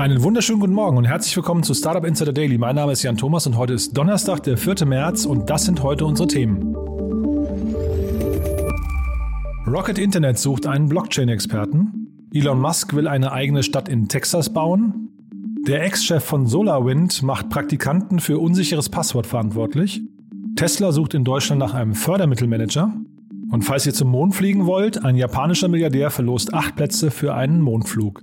Einen wunderschönen guten Morgen und herzlich willkommen zu Startup Insider Daily. Mein Name ist Jan Thomas und heute ist Donnerstag, der 4. März und das sind heute unsere Themen. Rocket Internet sucht einen Blockchain-Experten. Elon Musk will eine eigene Stadt in Texas bauen. Der Ex-Chef von SolarWind macht Praktikanten für unsicheres Passwort verantwortlich. Tesla sucht in Deutschland nach einem Fördermittelmanager. Und falls ihr zum Mond fliegen wollt, ein japanischer Milliardär verlost acht Plätze für einen Mondflug.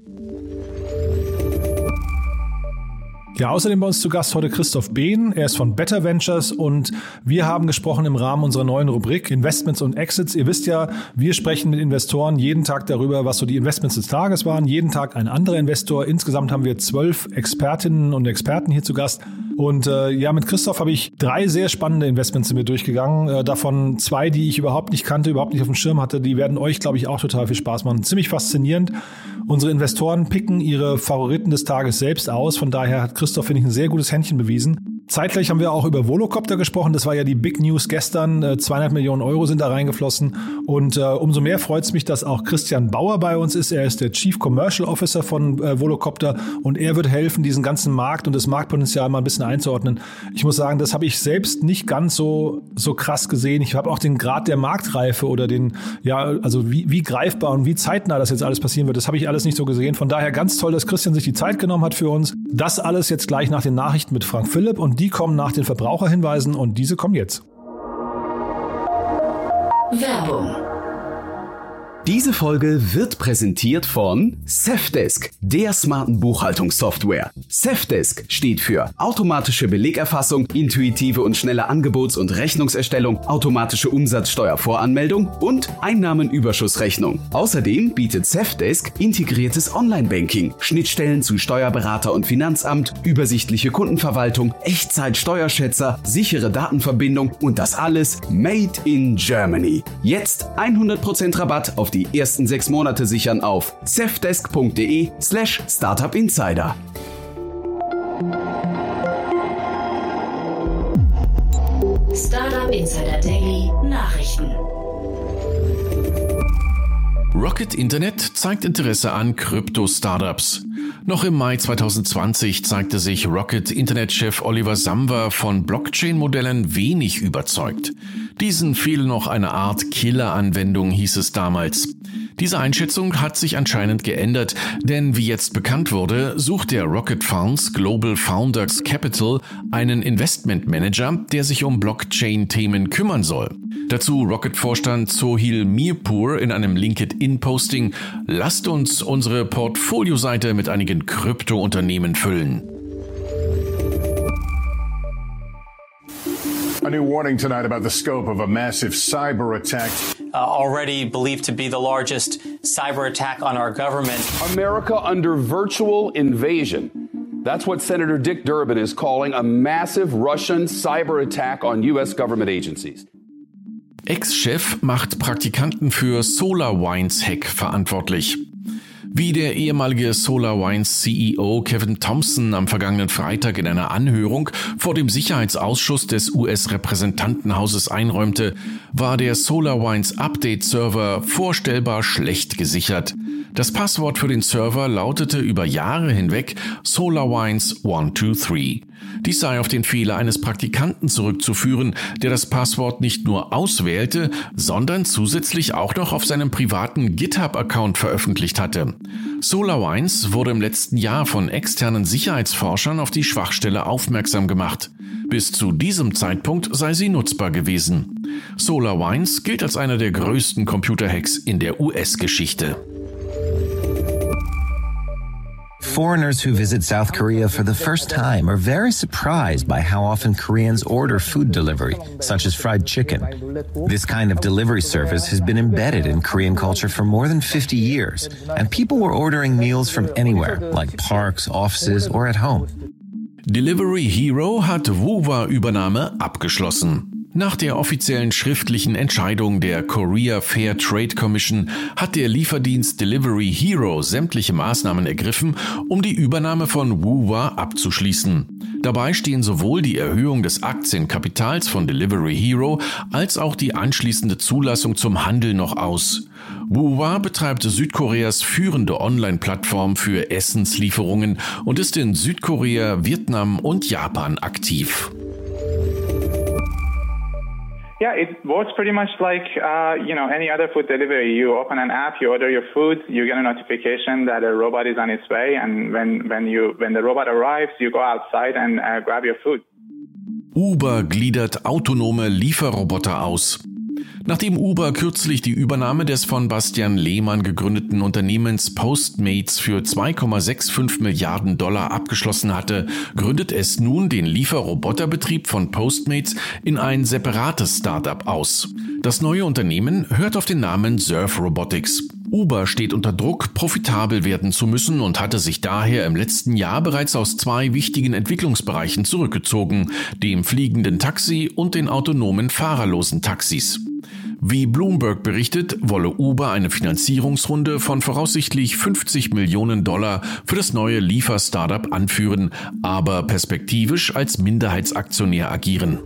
Ja, außerdem bei uns zu Gast heute Christoph Behn. Er ist von Better Ventures und wir haben gesprochen im Rahmen unserer neuen Rubrik Investments und Exits. Ihr wisst ja, wir sprechen mit Investoren jeden Tag darüber, was so die Investments des Tages waren. Jeden Tag ein anderer Investor. Insgesamt haben wir zwölf Expertinnen und Experten hier zu Gast. Und äh, ja, mit Christoph habe ich drei sehr spannende Investments sind wir durchgegangen. Äh, davon zwei, die ich überhaupt nicht kannte, überhaupt nicht auf dem Schirm hatte. Die werden euch, glaube ich, auch total viel Spaß machen. Ziemlich faszinierend. Unsere Investoren picken ihre Favoriten des Tages selbst aus. Von daher hat Christoph, finde ich, ein sehr gutes Händchen bewiesen. Zeitgleich haben wir auch über Volocopter gesprochen. Das war ja die Big News gestern. 200 äh, Millionen Euro sind da reingeflossen. Und äh, umso mehr freut es mich, dass auch Christian Bauer bei uns ist. Er ist der Chief Commercial Officer von äh, Volocopter und er wird helfen, diesen ganzen Markt und das Marktpotenzial mal ein bisschen einzuordnen. Ich muss sagen, das habe ich selbst nicht ganz so, so krass gesehen. Ich habe auch den Grad der Marktreife oder den, ja, also wie, wie greifbar und wie zeitnah das jetzt alles passieren wird, das habe ich alles nicht so gesehen. Von daher ganz toll, dass Christian sich die Zeit genommen hat für uns. Das alles jetzt gleich nach den Nachrichten mit Frank Philipp und die kommen nach den Verbraucherhinweisen und diese kommen jetzt. Werbung diese Folge wird präsentiert von Safdesk, der smarten Buchhaltungssoftware. Safdesk steht für automatische Belegerfassung, intuitive und schnelle Angebots- und Rechnungserstellung, automatische Umsatzsteuervoranmeldung und Einnahmenüberschussrechnung. Außerdem bietet Safdesk integriertes Online-Banking, Schnittstellen zu Steuerberater und Finanzamt, übersichtliche Kundenverwaltung, Echtzeit-Steuerschätzer, sichere Datenverbindung und das alles made in Germany. Jetzt 100% Rabatt auf die die ersten sechs Monate sichern auf cefdesk.de slash startupinsider. Startup Insider Daily Nachrichten. Rocket Internet zeigt Interesse an Krypto-Startups. Noch im Mai 2020 zeigte sich Rocket Internet-Chef Oliver Samwer von Blockchain-Modellen wenig überzeugt. Diesen fehle noch eine Art Killer-Anwendung, hieß es damals. Diese Einschätzung hat sich anscheinend geändert, denn wie jetzt bekannt wurde, sucht der Rocket Funds Global Founders Capital einen Investment Manager, der sich um Blockchain-Themen kümmern soll. Dazu Rocket-Vorstand Sohil Mirpur in einem LinkedIn-Posting, lasst uns unsere Portfolioseite mit einigen Krypto-Unternehmen füllen. A new warning tonight about the scope of a massive cyber attack. Uh, already believed to be the largest cyber attack on our government. America under virtual invasion. That's what Senator Dick Durbin is calling a massive Russian cyber attack on U.S. government agencies. Ex-Chef macht Praktikanten für SolarWinds Hack verantwortlich. Wie der ehemalige SolarWinds CEO Kevin Thompson am vergangenen Freitag in einer Anhörung vor dem Sicherheitsausschuss des US-Repräsentantenhauses einräumte, war der SolarWinds Update-Server vorstellbar schlecht gesichert. Das Passwort für den Server lautete über Jahre hinweg SolarWinds 123. Dies sei auf den Fehler eines Praktikanten zurückzuführen, der das Passwort nicht nur auswählte, sondern zusätzlich auch noch auf seinem privaten GitHub-Account veröffentlicht hatte. SolarWinds wurde im letzten Jahr von externen Sicherheitsforschern auf die Schwachstelle aufmerksam gemacht. Bis zu diesem Zeitpunkt sei sie nutzbar gewesen. SolarWinds gilt als einer der größten Computerhacks in der US-Geschichte. Foreigners who visit South Korea for the first time are very surprised by how often Koreans order food delivery, such as fried chicken. This kind of delivery service has been embedded in Korean culture for more than 50 years, and people were ordering meals from anywhere, like parks, offices, or at home. Delivery Hero hat Wuwa-Übernahme abgeschlossen. Nach der offiziellen schriftlichen Entscheidung der Korea Fair Trade Commission hat der Lieferdienst Delivery Hero sämtliche Maßnahmen ergriffen, um die Übernahme von Wuwa abzuschließen. Dabei stehen sowohl die Erhöhung des Aktienkapitals von Delivery Hero als auch die anschließende Zulassung zum Handel noch aus. Wuwa betreibt Südkoreas führende Online-Plattform für Essenslieferungen und ist in Südkorea, Vietnam und Japan aktiv. Yeah, it works pretty much like uh, you know any other food delivery. You open an app, you order your food, you get a notification that a robot is on its way, and when when you when the robot arrives, you go outside and uh, grab your food. Uber gliedert autonome Lieferroboter aus. Nachdem Uber kürzlich die Übernahme des von Bastian Lehmann gegründeten Unternehmens Postmates für 2,65 Milliarden Dollar abgeschlossen hatte, gründet es nun den Lieferroboterbetrieb von Postmates in ein separates Startup aus. Das neue Unternehmen hört auf den Namen Surf Robotics. Uber steht unter Druck, profitabel werden zu müssen und hatte sich daher im letzten Jahr bereits aus zwei wichtigen Entwicklungsbereichen zurückgezogen, dem fliegenden Taxi und den autonomen fahrerlosen Taxis. Wie Bloomberg berichtet, wolle Uber eine Finanzierungsrunde von voraussichtlich 50 Millionen Dollar für das neue Liefer-Startup anführen, aber perspektivisch als Minderheitsaktionär agieren.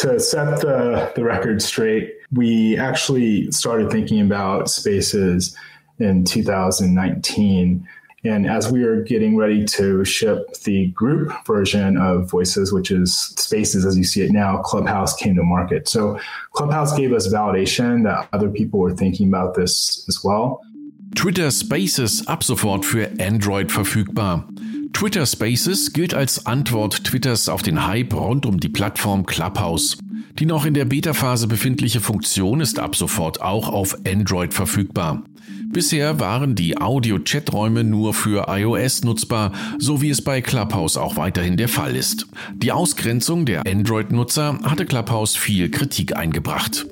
To set the, the record straight, we actually started thinking about spaces in 2019 And as we are getting ready to ship the group version of Voices, which is Spaces as you see it now, Clubhouse came to market. So Clubhouse gave us validation that other people were thinking about this as well. Twitter Spaces ab sofort für Android verfügbar. Twitter Spaces gilt als Antwort Twitters auf den Hype rund um die Plattform Clubhouse. Die noch in der Beta-Phase befindliche Funktion ist ab sofort auch auf Android verfügbar. Bisher waren die Audio-Chaträume nur für iOS nutzbar, so wie es bei Clubhouse auch weiterhin der Fall ist. Die Ausgrenzung der Android-Nutzer hatte Clubhouse viel Kritik eingebracht.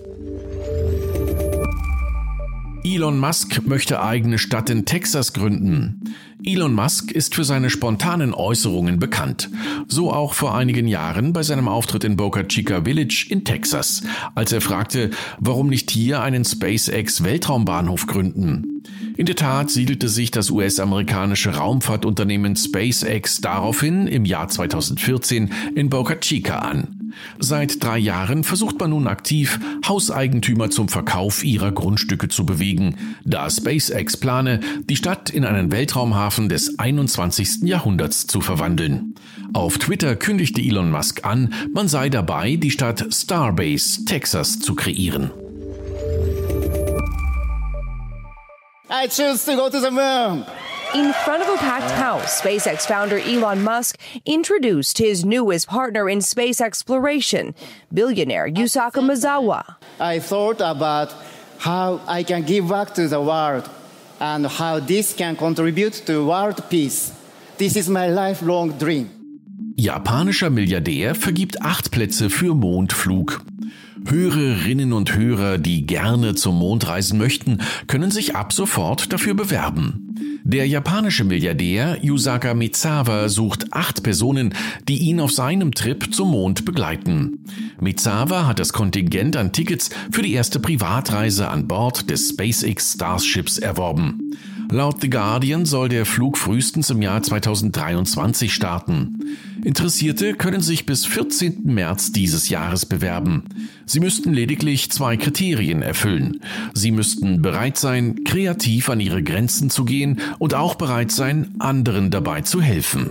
Elon Musk möchte eigene Stadt in Texas gründen. Elon Musk ist für seine spontanen Äußerungen bekannt. So auch vor einigen Jahren bei seinem Auftritt in Boca Chica Village in Texas, als er fragte, warum nicht hier einen SpaceX Weltraumbahnhof gründen. In der Tat siedelte sich das US-amerikanische Raumfahrtunternehmen SpaceX daraufhin im Jahr 2014 in Boca Chica an. Seit drei Jahren versucht man nun aktiv, Hauseigentümer zum Verkauf ihrer Grundstücke zu bewegen, da SpaceX plane, die Stadt in einen Weltraumhafen des 21. Jahrhunderts zu verwandeln. Auf Twitter kündigte Elon Musk an, man sei dabei, die Stadt Starbase, Texas zu kreieren. I choose to go to the moon. In front of a packed house, SpaceX founder Elon Musk introduced his newest partner in space exploration, billionaire Yusaku Mazawa. I thought about how I can give back to the world and how this can contribute to world peace. This is my lifelong dream. Japanischer Milliardär vergibt acht Plätze für Mondflug. Hörerinnen und Hörer, die gerne zum Mond reisen möchten, können sich ab sofort dafür bewerben. Der japanische Milliardär Yusaka Mizawa sucht acht Personen, die ihn auf seinem Trip zum Mond begleiten. Mizawa hat das Kontingent an Tickets für die erste Privatreise an Bord des SpaceX Starships erworben. Laut The Guardian soll der Flug frühestens im Jahr 2023 starten. Interessierte können sich bis 14. März dieses Jahres bewerben. Sie müssten lediglich zwei Kriterien erfüllen. Sie müssten bereit sein, kreativ an ihre Grenzen zu gehen und auch bereit sein, anderen dabei zu helfen.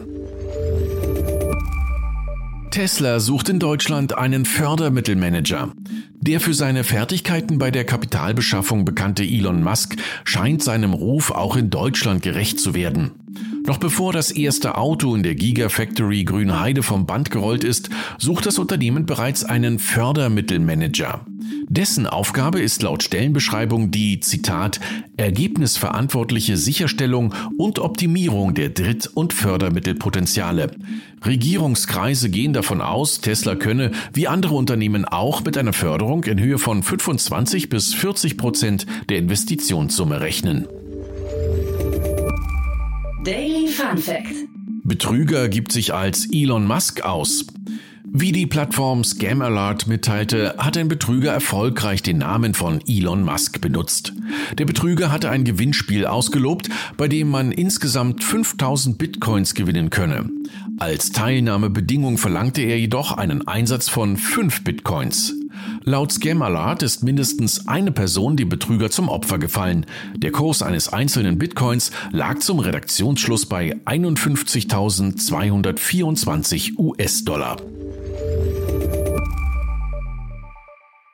Tesla sucht in Deutschland einen Fördermittelmanager. Der für seine Fertigkeiten bei der Kapitalbeschaffung bekannte Elon Musk scheint seinem Ruf auch in Deutschland gerecht zu werden. Noch bevor das erste Auto in der Gigafactory Grünheide vom Band gerollt ist, sucht das Unternehmen bereits einen Fördermittelmanager. Dessen Aufgabe ist laut Stellenbeschreibung die, Zitat, ergebnisverantwortliche Sicherstellung und Optimierung der Dritt- und Fördermittelpotenziale. Regierungskreise gehen davon aus, Tesla könne, wie andere Unternehmen auch, mit einer Förderung in Höhe von 25 bis 40 Prozent der Investitionssumme rechnen. Daily Fun Fact. Betrüger gibt sich als Elon Musk aus. Wie die Plattform Scam Alert mitteilte, hat ein Betrüger erfolgreich den Namen von Elon Musk benutzt. Der Betrüger hatte ein Gewinnspiel ausgelobt, bei dem man insgesamt 5000 Bitcoins gewinnen könne. Als Teilnahmebedingung verlangte er jedoch einen Einsatz von 5 Bitcoins. Laut Scam Alert ist mindestens eine Person dem Betrüger zum Opfer gefallen. Der Kurs eines einzelnen Bitcoins lag zum Redaktionsschluss bei 51.224 US-Dollar.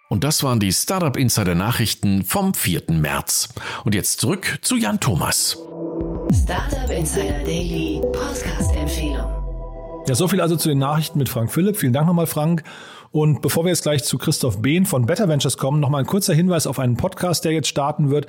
Und das waren die Startup Insider Nachrichten vom 4. März. Und jetzt zurück zu Jan Thomas. Startup Insider Daily Podcast Empfehlung. Ja, so viel also zu den Nachrichten mit Frank Philipp. Vielen Dank nochmal, Frank. Und bevor wir jetzt gleich zu Christoph Behn von Better Ventures kommen, nochmal ein kurzer Hinweis auf einen Podcast, der jetzt starten wird.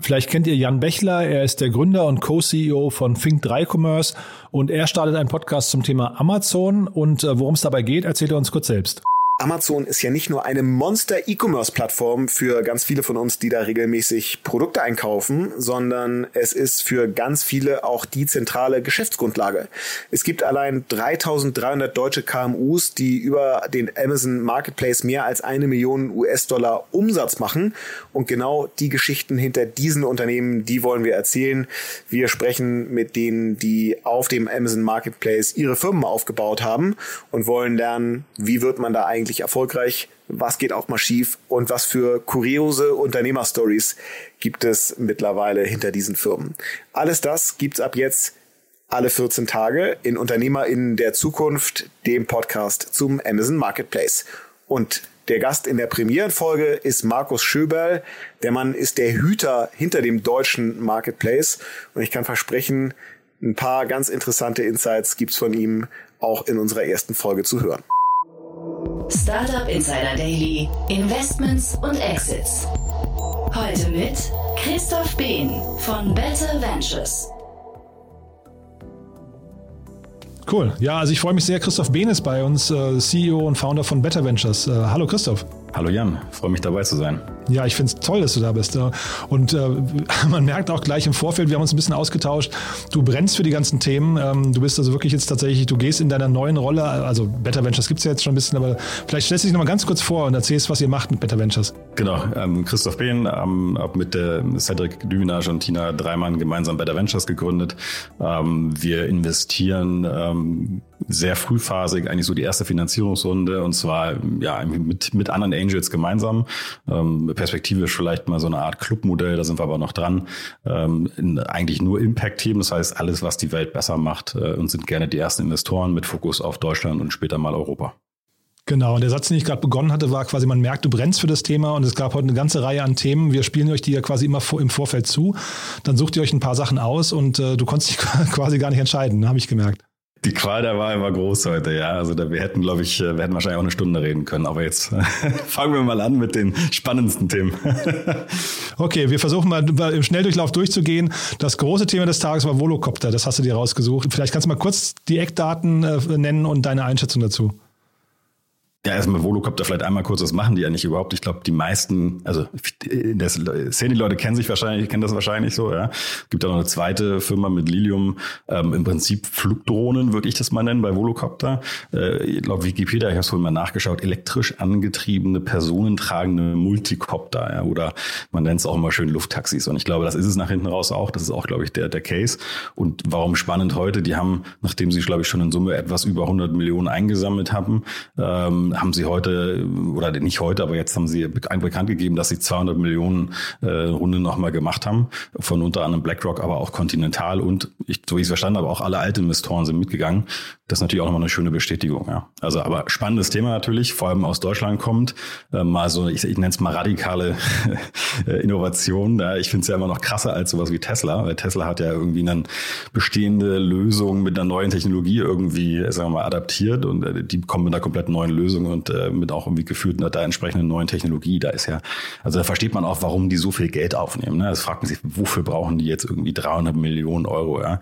Vielleicht kennt ihr Jan Bechler, er ist der Gründer und Co-CEO von Think3 Commerce und er startet einen Podcast zum Thema Amazon und äh, worum es dabei geht, erzählt er uns kurz selbst. Amazon ist ja nicht nur eine Monster-E-Commerce-Plattform für ganz viele von uns, die da regelmäßig Produkte einkaufen, sondern es ist für ganz viele auch die zentrale Geschäftsgrundlage. Es gibt allein 3300 deutsche KMUs, die über den Amazon Marketplace mehr als eine Million US-Dollar Umsatz machen. Und genau die Geschichten hinter diesen Unternehmen, die wollen wir erzählen. Wir sprechen mit denen, die auf dem Amazon Marketplace ihre Firmen aufgebaut haben und wollen lernen, wie wird man da eigentlich eigentlich erfolgreich, was geht auch mal schief und was für kuriose Unternehmerstories gibt es mittlerweile hinter diesen Firmen. Alles das gibt's ab jetzt alle 14 Tage in UnternehmerInnen der Zukunft, dem Podcast zum Amazon Marketplace. Und der Gast in der Premierenfolge ist Markus Schöberl. Der Mann ist der Hüter hinter dem deutschen Marketplace. Und ich kann versprechen, ein paar ganz interessante Insights gibt's von ihm auch in unserer ersten Folge zu hören. Startup Insider Daily, Investments und Exits. Heute mit Christoph Behn von Better Ventures. Cool. Ja, also ich freue mich sehr. Christoph Behn ist bei uns, äh, CEO und Founder von Better Ventures. Äh, hallo Christoph. Hallo Jan, freue mich dabei zu sein. Ja, ich finde es toll, dass du da bist. Und äh, man merkt auch gleich im Vorfeld, wir haben uns ein bisschen ausgetauscht, du brennst für die ganzen Themen. Ähm, du bist also wirklich jetzt tatsächlich, du gehst in deiner neuen Rolle, also Better Ventures gibt es ja jetzt schon ein bisschen, aber vielleicht stellst du dich nochmal ganz kurz vor und erzählst, was ihr macht mit Better Ventures. Genau, ähm, Christoph Behn, ähm, habe mit der Cedric Düminage und Tina Dreimann gemeinsam Better Ventures gegründet. Ähm, wir investieren ähm, sehr frühphasig, eigentlich so die erste Finanzierungsrunde und zwar ja mit, mit anderen Angels gemeinsam. Ähm, perspektivisch vielleicht mal so eine Art Clubmodell, da sind wir aber noch dran. Ähm, eigentlich nur Impact-Themen, das heißt alles, was die Welt besser macht äh, und sind gerne die ersten Investoren mit Fokus auf Deutschland und später mal Europa. Genau, und der Satz, den ich gerade begonnen hatte, war quasi, man merkt, du brennst für das Thema und es gab heute eine ganze Reihe an Themen. Wir spielen euch die ja quasi immer im Vorfeld zu. Dann sucht ihr euch ein paar Sachen aus und äh, du konntest dich quasi gar nicht entscheiden, habe ich gemerkt. Die Qual der Wahl war groß heute, ja. Also da, wir hätten, glaube ich, äh, wir hätten wahrscheinlich auch eine Stunde reden können. Aber jetzt fangen wir mal an mit den spannendsten Themen. okay, wir versuchen mal im Schnelldurchlauf durchzugehen. Das große Thema des Tages war Volocopter. Das hast du dir rausgesucht. Vielleicht kannst du mal kurz die Eckdaten äh, nennen und deine Einschätzung dazu. Ja, erstmal Volocopter vielleicht einmal kurz, was machen die eigentlich überhaupt? Ich glaube, die meisten, also in der Szene, die Leute kennen sich wahrscheinlich, kennen das wahrscheinlich so, ja. Gibt da noch eine zweite Firma mit Lilium, ähm, im Prinzip Flugdrohnen, würde ich das mal nennen, bei Volocopter. Äh, ich glaube, Wikipedia, ich habe es vorhin mal nachgeschaut, elektrisch angetriebene, personentragende Multicopter, ja, oder man nennt es auch immer schön Lufttaxis. Und ich glaube, das ist es nach hinten raus auch. Das ist auch, glaube ich, der, der Case. Und warum spannend heute? Die haben, nachdem sie, glaube ich, schon in Summe etwas über 100 Millionen eingesammelt haben, ähm, haben sie heute, oder nicht heute, aber jetzt haben sie bekannt gegeben, dass sie 200 Millionen äh, Runde nochmal gemacht haben, von unter anderem BlackRock, aber auch Continental und, ich, so wie ich es verstanden habe, auch alle alten Investoren sind mitgegangen. Das ist natürlich auch nochmal eine schöne Bestätigung. Ja. Also, aber spannendes Thema natürlich, vor allem aus Deutschland kommt, äh, mal so, ich, ich nenne es mal radikale Innovation. Ja. Ich finde es ja immer noch krasser als sowas wie Tesla, weil Tesla hat ja irgendwie eine bestehende Lösung mit einer neuen Technologie irgendwie, sagen wir mal, adaptiert und äh, die kommen mit einer komplett neuen Lösung Lösung und äh, mit auch irgendwie gefühlt einer entsprechenden neuen Technologie. Da ist ja, also da versteht man auch, warum die so viel Geld aufnehmen. Ne? Das fragt man sich, wofür brauchen die jetzt irgendwie 300 Millionen Euro? Ja?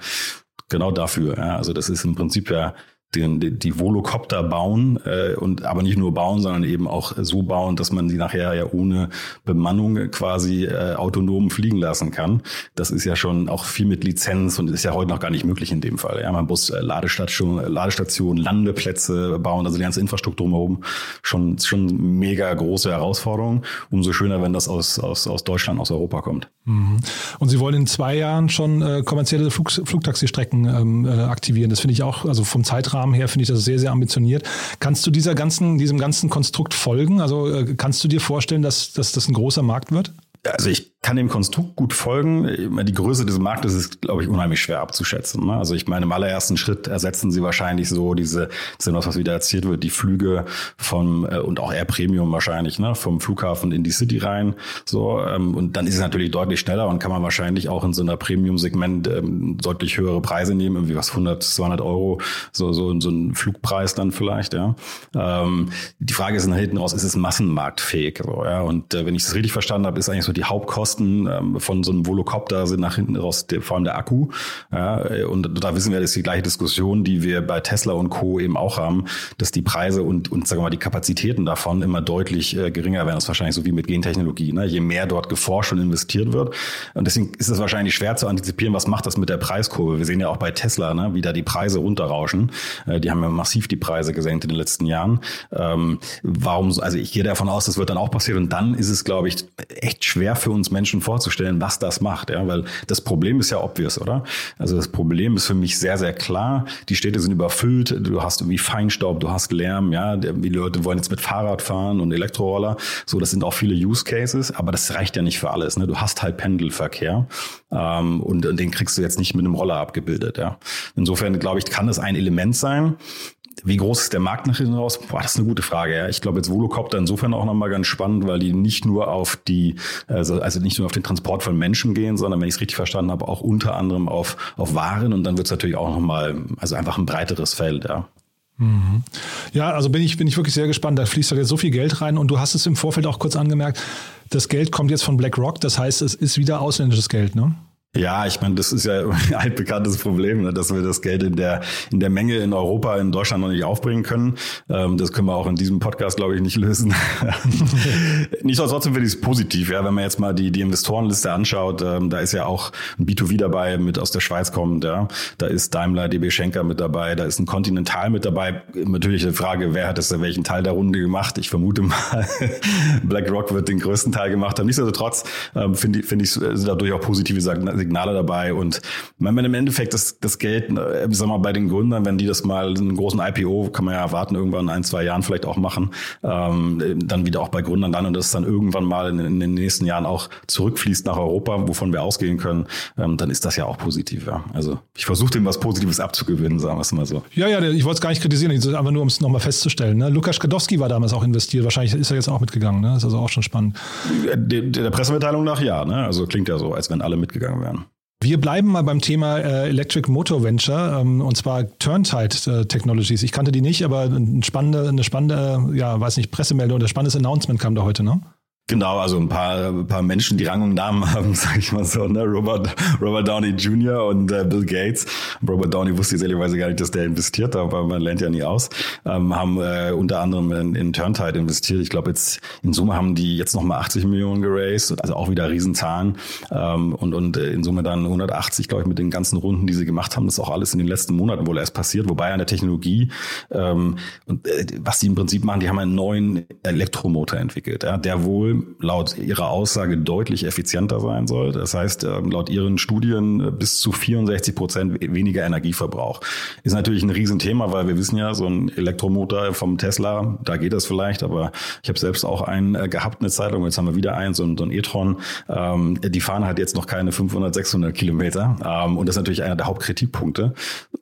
Genau dafür. Ja? Also das ist im Prinzip ja den, die, die Volocopter bauen äh, und aber nicht nur bauen, sondern eben auch so bauen, dass man sie nachher ja ohne Bemannung quasi äh, autonom fliegen lassen kann. Das ist ja schon auch viel mit Lizenz und ist ja heute noch gar nicht möglich in dem Fall. Ja, man muss äh, Ladestation, Ladestationen, Landeplätze bauen, also die ganze Infrastruktur drumherum schon schon mega große Herausforderung. Umso schöner, wenn das aus aus aus Deutschland, aus Europa kommt. Mhm. Und Sie wollen in zwei Jahren schon äh, kommerzielle Flug, Flugtaxistrecken ähm, äh, aktivieren. Das finde ich auch, also vom Zeitrahmen her finde ich das sehr, sehr ambitioniert. Kannst du dieser ganzen, diesem ganzen Konstrukt folgen? Also äh, kannst du dir vorstellen, dass, dass das ein großer Markt wird? Also ich kann dem Konstrukt gut folgen. Die Größe des Marktes ist, glaube ich, unheimlich schwer abzuschätzen. Ne? Also ich meine, im allerersten Schritt ersetzen sie wahrscheinlich so diese, das was wieder erzählt wird, die Flüge vom äh, und auch Air Premium wahrscheinlich, ne, vom Flughafen in die City rein. So ähm, und dann ist es natürlich deutlich schneller und kann man wahrscheinlich auch in so einer Premium-Segment ähm, deutlich höhere Preise nehmen, irgendwie was 100, 200 Euro, so so so ein Flugpreis dann vielleicht. Ja. Ähm, die Frage ist nach hinten raus, ist es massenmarktfähig? So, ja? Und äh, wenn ich es richtig verstanden habe, ist eigentlich so die Hauptkosten ähm, von so einem Volocopter sind nach hinten raus der, vor allem der Akku. Ja, und da wissen wir, das ist die gleiche Diskussion, die wir bei Tesla und Co. eben auch haben, dass die Preise und, und sagen wir mal, die Kapazitäten davon immer deutlich äh, geringer werden. Das ist wahrscheinlich so wie mit Gentechnologie. Ne? Je mehr dort geforscht und investiert wird. Und deswegen ist es wahrscheinlich schwer zu antizipieren, was macht das mit der Preiskurve. Wir sehen ja auch bei Tesla, ne, wie da die Preise runterrauschen. Äh, die haben ja massiv die Preise gesenkt in den letzten Jahren. Ähm, warum, also ich gehe davon aus, das wird dann auch passieren. Und dann ist es, glaube ich, echt schwer für uns Menschen vorzustellen, was das macht. Ja, weil das Problem ist ja obvious, oder? Also das Problem ist für mich sehr, sehr klar. Die Städte sind überfüllt. Du hast irgendwie Feinstaub, du hast Lärm. Ja, die Leute wollen jetzt mit Fahrrad fahren und Elektroroller. So, das sind auch viele Use Cases. Aber das reicht ja nicht für alles. Ne? Du hast halt Pendelverkehr. Ähm, und, und den kriegst du jetzt nicht mit einem Roller abgebildet. Ja. Insofern glaube ich, kann das ein Element sein. Wie groß ist der Markt nach hinten raus? Boah, das ist eine gute Frage. Ja. Ich glaube jetzt Volocopter insofern auch nochmal ganz spannend, weil die nicht nur auf die, also, also nicht nur auf den Transport von Menschen gehen, sondern wenn ich es richtig verstanden habe, auch unter anderem auf, auf Waren und dann wird es natürlich auch nochmal, also einfach ein breiteres Feld, ja. Mhm. Ja, also bin ich, bin ich wirklich sehr gespannt. Da fließt halt jetzt so viel Geld rein und du hast es im Vorfeld auch kurz angemerkt, das Geld kommt jetzt von BlackRock, das heißt, es ist wieder ausländisches Geld, ne? Ja, ich meine, das ist ja ein altbekanntes Problem, ne, dass wir das Geld in der, in der Menge in Europa, in Deutschland noch nicht aufbringen können. Ähm, das können wir auch in diesem Podcast, glaube ich, nicht lösen. nicht trotzdem finde ich es positiv, ja, wenn man jetzt mal die, die Investorenliste anschaut, ähm, da ist ja auch ein B2V dabei, mit aus der Schweiz kommend, ja. Da ist Daimler, DB Schenker mit dabei, da ist ein Continental mit dabei. Natürlich die Frage, wer hat das welchen Teil der Runde gemacht? Ich vermute mal, BlackRock wird den größten Teil gemacht haben. Nichtsdestotrotz ähm, finde ich, finde ich, sind dadurch auch positive Signale dabei. Und wenn man im Endeffekt das, das Geld, äh, ich sag mal, bei den Gründern, wenn die das mal einen großen IPO, kann man ja erwarten, irgendwann in ein, zwei Jahren vielleicht auch machen, ähm, dann wieder auch bei Gründern dann und das dann irgendwann mal in, in, den nächsten Jahren auch zurückfließt nach Europa, wovon wir ausgehen können, ähm, dann ist das ja auch positiv. Ja. Also ich versuche dem was Positives abzugewinnen, sagen wir es mal so. Ja, ja, ich wollte es gar nicht kritisieren, einfach nur, um es nochmal festzustellen. Ne? Lukas Kadowski war damals auch investiert, wahrscheinlich ist er jetzt auch mitgegangen, ne? ist also auch schon spannend. Der, der Pressemitteilung nach ja, ne? also klingt ja so, als wenn alle mitgegangen wären. Wir bleiben mal beim Thema äh, Electric Motor Venture ähm, und zwar Turntide äh, Technologies. Ich kannte die nicht, aber eine spannende, eine spannende, ja, weiß nicht, Pressemeldung oder spannendes Announcement kam da heute, ne? Genau, also ein paar, ein paar Menschen, die Rang und Namen haben, sage ich mal so, ne? Robert, Robert Downey Jr. und äh, Bill Gates. Robert Downey wusste ehrlicherweise gar nicht, dass der investiert, aber man lernt ja nie aus. Ähm, haben äh, unter anderem in, in Turntide investiert. Ich glaube jetzt in Summe haben die jetzt nochmal 80 Millionen geraced, also auch wieder Riesenzahlen. Ähm, und und äh, in Summe dann 180, glaube ich, mit den ganzen Runden, die sie gemacht haben. Das ist auch alles in den letzten Monaten wohl erst passiert. Wobei an der Technologie ähm, und äh, was die im Prinzip machen, die haben einen neuen Elektromotor entwickelt, ja, der wohl laut ihrer Aussage deutlich effizienter sein soll. Das heißt, ähm, laut ihren Studien äh, bis zu 64 Prozent weniger Energieverbrauch. Ist natürlich ein Riesenthema, weil wir wissen ja, so ein Elektromotor vom Tesla, da geht das vielleicht, aber ich habe selbst auch einen äh, gehabt, eine Zeitung, jetzt haben wir wieder einen, so ein, so ein e-tron. Ähm, die fahren halt jetzt noch keine 500, 600 Kilometer. Ähm, und das ist natürlich einer der Hauptkritikpunkte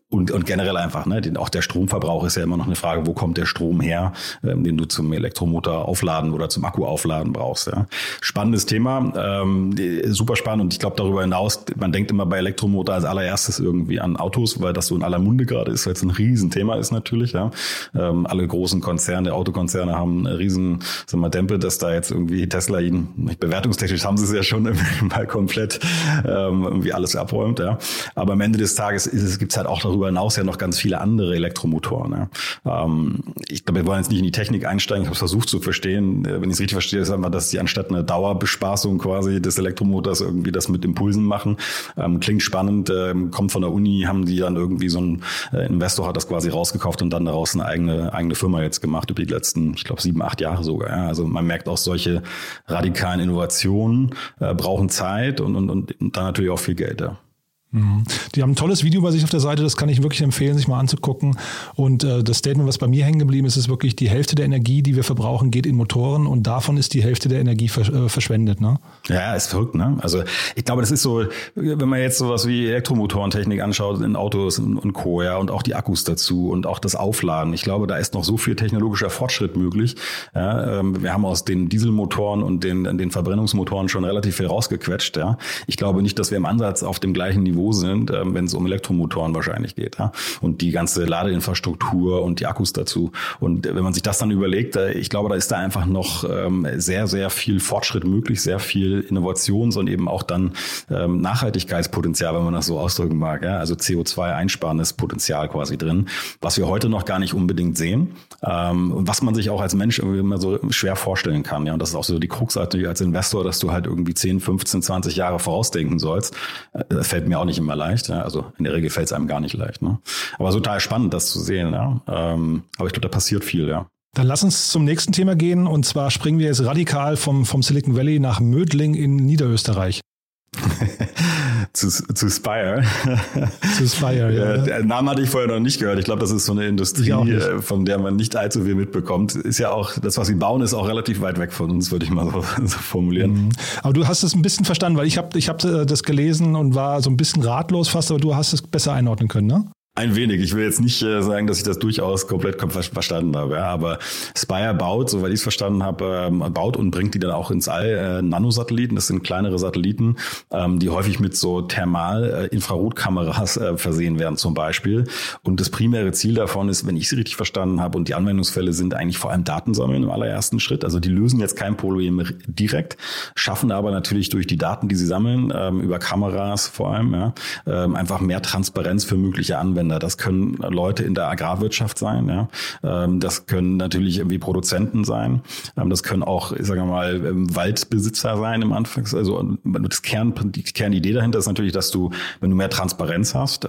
und, und generell einfach, ne, den, auch der Stromverbrauch ist ja immer noch eine Frage, wo kommt der Strom her, ähm, den du zum Elektromotor aufladen oder zum Akku aufladen brauchst. Ja. Spannendes Thema, ähm, super spannend und ich glaube darüber hinaus, man denkt immer bei Elektromotor als allererstes irgendwie an Autos, weil das so in aller Munde gerade ist, weil es ein Riesenthema ist natürlich. Ja. Ähm, alle großen Konzerne, Autokonzerne haben einen riesen, sag mal, Dämpfe, dass da jetzt irgendwie Tesla ihn, bewertungstechnisch haben sie es ja schon mal komplett ähm, irgendwie alles abräumt. Ja. Aber am Ende des Tages ist es, halt auch darüber darüber hinaus ja noch ganz viele andere Elektromotoren. Ja. Ähm, ich glaube, wir wollen jetzt nicht in die Technik einsteigen. Ich habe versucht zu verstehen. Äh, wenn ich es richtig verstehe, ist einfach, dass die anstatt eine Dauerbespaßung quasi des Elektromotors irgendwie das mit Impulsen machen. Ähm, klingt spannend, ähm, kommt von der Uni, haben die dann irgendwie so ein äh, Investor hat das quasi rausgekauft und dann daraus eine eigene, eigene Firma jetzt gemacht über die letzten, ich glaube, sieben, acht Jahre sogar. Ja. Also man merkt auch solche radikalen Innovationen äh, brauchen Zeit und, und, und dann natürlich auch viel Geld. Ja. Mhm. Die haben ein tolles Video bei sich auf der Seite, das kann ich wirklich empfehlen, sich mal anzugucken. Und äh, das Statement, was bei mir hängen geblieben ist, ist wirklich, die Hälfte der Energie, die wir verbrauchen, geht in Motoren und davon ist die Hälfte der Energie ver äh, verschwendet. Ne? Ja, ist verrückt. Ne? Also ich glaube, das ist so, wenn man jetzt sowas wie Elektromotorentechnik anschaut in Autos und, und Co. Ja, und auch die Akkus dazu und auch das Aufladen. Ich glaube, da ist noch so viel technologischer Fortschritt möglich. Ja, ähm, wir haben aus den Dieselmotoren und den, den Verbrennungsmotoren schon relativ viel rausgequetscht. Ja. Ich glaube nicht, dass wir im Ansatz auf dem gleichen Niveau Sind, ähm, wenn es um Elektromotoren wahrscheinlich geht. Ja? Und die ganze Ladeinfrastruktur und die Akkus dazu. Und wenn man sich das dann überlegt, äh, ich glaube, da ist da einfach noch ähm, sehr, sehr viel Fortschritt möglich, sehr viel Innovations- und eben auch dann ähm, Nachhaltigkeitspotenzial, wenn man das so ausdrücken mag. Ja? Also CO2-einsparendes Potenzial quasi drin, was wir heute noch gar nicht unbedingt sehen ähm, und was man sich auch als Mensch irgendwie immer so schwer vorstellen kann. Ja? Und das ist auch so die Krux als Investor, dass du halt irgendwie 10, 15, 20 Jahre vorausdenken sollst. Äh, das fällt mir auch nicht immer leicht. Ja? Also in der Regel fällt es einem gar nicht leicht. Ne? Aber total spannend, das zu sehen. Ja? Ähm, aber ich glaube, da passiert viel, ja. Dann lass uns zum nächsten Thema gehen. Und zwar springen wir jetzt radikal vom, vom Silicon Valley nach Mödling in Niederösterreich. Zu, zu Spire. Zu Spire, ja. Der Name hatte ich vorher noch nicht gehört. Ich glaube, das ist so eine Industrie, äh, von der man nicht allzu viel mitbekommt. Ist ja auch, das, was sie bauen, ist auch relativ weit weg von uns, würde ich mal so, so formulieren. Mhm. Aber du hast es ein bisschen verstanden, weil ich habe ich hab äh, das gelesen und war so ein bisschen ratlos fast, aber du hast es besser einordnen können, ne? Ein wenig. Ich will jetzt nicht äh, sagen, dass ich das durchaus komplett verstanden habe, ja, aber Spire baut, soweit ich es verstanden habe, ähm, baut und bringt die dann auch ins All äh, Nanosatelliten. Das sind kleinere Satelliten, ähm, die häufig mit so Thermal-Infrarotkameras äh, versehen werden zum Beispiel. Und das primäre Ziel davon ist, wenn ich sie richtig verstanden habe, und die Anwendungsfälle sind eigentlich vor allem Datensammeln im allerersten Schritt. Also die lösen jetzt kein Problem direkt, schaffen aber natürlich durch die Daten, die sie sammeln, ähm, über Kameras vor allem, ja, ähm, einfach mehr Transparenz für mögliche Anwender Anwender. Das können Leute in der Agrarwirtschaft sein, ja. Ähm, das können natürlich irgendwie Produzenten sein. Ähm, das können auch, ich sage mal, ähm, Waldbesitzer sein im Anfang. Also das Kern, die Kernidee dahinter ist natürlich, dass du, wenn du mehr Transparenz hast,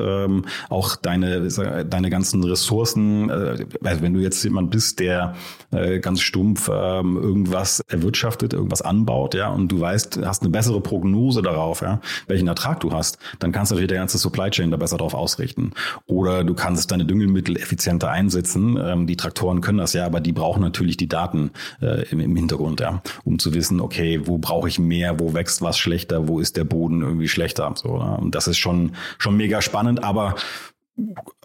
auch deine, deine ganzen Ressourcen, äh, also wenn du jetzt jemand bist, der äh, ganz stumpf irgendwas erwirtschaftet, irgendwas anbaut, ja, und du weißt, hast eine bessere Prognose darauf, ja, welchen Ertrag du hast, dann kannst du natürlich der ganze Supply Chain da besser drauf ausrichten. Oder du kannst deine Düngemittel effizienter einsetzen. Ähm, die Traktoren können das ja, aber die brauchen natürlich die Daten äh, im, im, Hintergrund, ja, um zu wissen, okay, wo brauche ich mehr, wo wächst was schlechter, wo ist der Boden irgendwie schlechter. So, ja. Und das ist schon, schon mega spannend, aber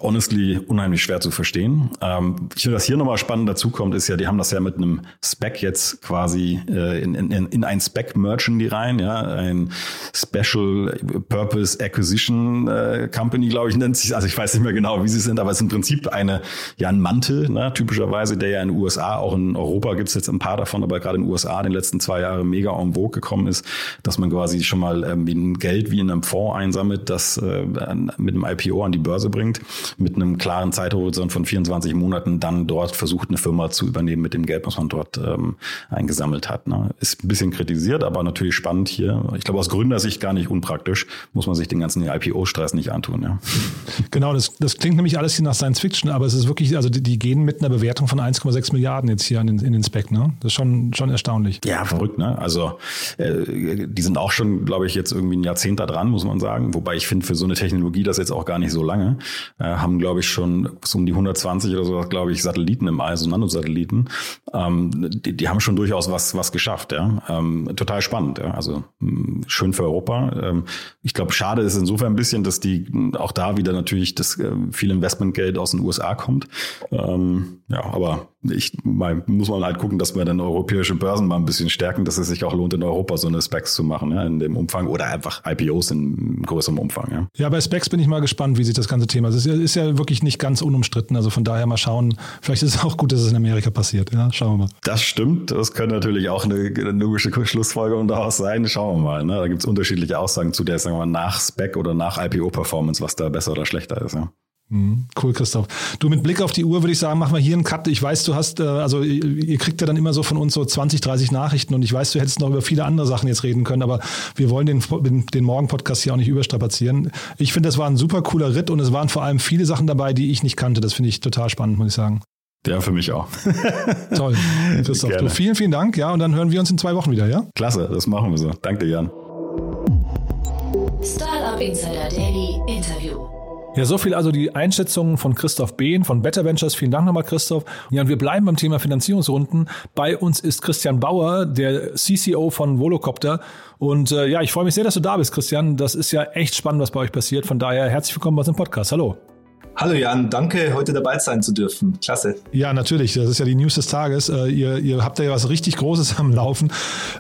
honestly unheimlich schwer zu verstehen. Ähm, ich finde, was hier nochmal spannend dazu kommt, ist ja, die haben das ja mit einem Spec jetzt quasi äh, in, in, in ein Spec merchen die rein, ja, ein Special Purpose Acquisition äh, Company, glaube ich, nennt sich. Also ich weiß nicht mehr genau, wie sie sind, aber es ist im Prinzip eine, ja, ein Mantel, ne, typischerweise, der ja in den USA, auch in Europa gibt es jetzt ein paar davon, aber gerade in den USA in den letzten zwei Jahren mega en vogue gekommen ist, dass man quasi schon mal ähm, Geld wie in einem Fonds einsammelt, das äh, mit einem IPO an die Börse bringt bringt, mit einem klaren Zeithorizont von 24 Monaten dann dort versucht, eine Firma zu übernehmen mit dem Geld, was man dort ähm, eingesammelt hat. Ne? Ist ein bisschen kritisiert, aber natürlich spannend hier. Ich glaube, aus Gründersicht gar nicht unpraktisch, muss man sich den ganzen IPO-Stress nicht antun. Ja. Genau, das, das klingt nämlich alles hier nach Science Fiction, aber es ist wirklich, also die, die gehen mit einer Bewertung von 1,6 Milliarden jetzt hier in den, in den Spec, ne? Das ist schon, schon erstaunlich. Ja, verrückt, ne? Also äh, die sind auch schon, glaube ich, jetzt irgendwie ein Jahrzehnt da dran, muss man sagen. Wobei ich finde, für so eine Technologie das jetzt auch gar nicht so lange äh, haben, glaube ich, schon so um die 120 oder so, glaube ich, Satelliten im All, so Nanosatelliten. Ähm, die, die haben schon durchaus was, was geschafft, ja. Ähm, total spannend, ja. Also mh, schön für Europa. Ähm, ich glaube, schade ist insofern ein bisschen, dass die auch da wieder natürlich das äh, viel Investmentgeld aus den USA kommt. Ähm, ja, aber ich mal, muss man halt gucken, dass wir dann europäische Börsen mal ein bisschen stärken, dass es sich auch lohnt, in Europa so eine Specs zu machen, ja, in dem Umfang oder einfach IPOs in größerem Umfang. Ja. ja, bei Specs bin ich mal gespannt, wie sich das ganze Thema. Das ist ja, ist ja wirklich nicht ganz unumstritten. Also von daher mal schauen. Vielleicht ist es auch gut, dass es in Amerika passiert. Ja, schauen wir mal. Das stimmt. Das könnte natürlich auch eine, eine logische Schlussfolgerung daraus sein. Schauen wir mal. Ne? Da gibt es unterschiedliche Aussagen zu der, sagen wir mal, nach Spec oder nach IPO-Performance, was da besser oder schlechter ist. Ja. Mhm. Cool, Christoph. Du, mit Blick auf die Uhr würde ich sagen, machen wir hier einen Cut. Ich weiß, du hast, äh, also ihr kriegt ja dann immer so von uns so 20, 30 Nachrichten und ich weiß, du hättest noch über viele andere Sachen jetzt reden können, aber wir wollen den, den, den Morgen-Podcast hier auch nicht überstrapazieren. Ich finde, das war ein super cooler Ritt und es waren vor allem viele Sachen dabei, die ich nicht kannte. Das finde ich total spannend, muss ich sagen. Ja, für mich auch. Toll. Christoph, du, vielen, vielen Dank. Ja, und dann hören wir uns in zwei Wochen wieder, ja? Klasse, das machen wir so. Danke, Jan. Startup Insider Daily Interview. Ja, so viel also die Einschätzungen von Christoph Behn von Better Ventures. Vielen Dank nochmal, Christoph. Ja, und wir bleiben beim Thema Finanzierungsrunden. Bei uns ist Christian Bauer, der CCO von Volocopter. Und äh, ja, ich freue mich sehr, dass du da bist, Christian. Das ist ja echt spannend, was bei euch passiert. Von daher herzlich willkommen bei uns im Podcast. Hallo. Hallo Jan, danke, heute dabei sein zu dürfen. Klasse. Ja, natürlich. Das ist ja die News des Tages. Äh, ihr, ihr habt ja was richtig Großes am Laufen.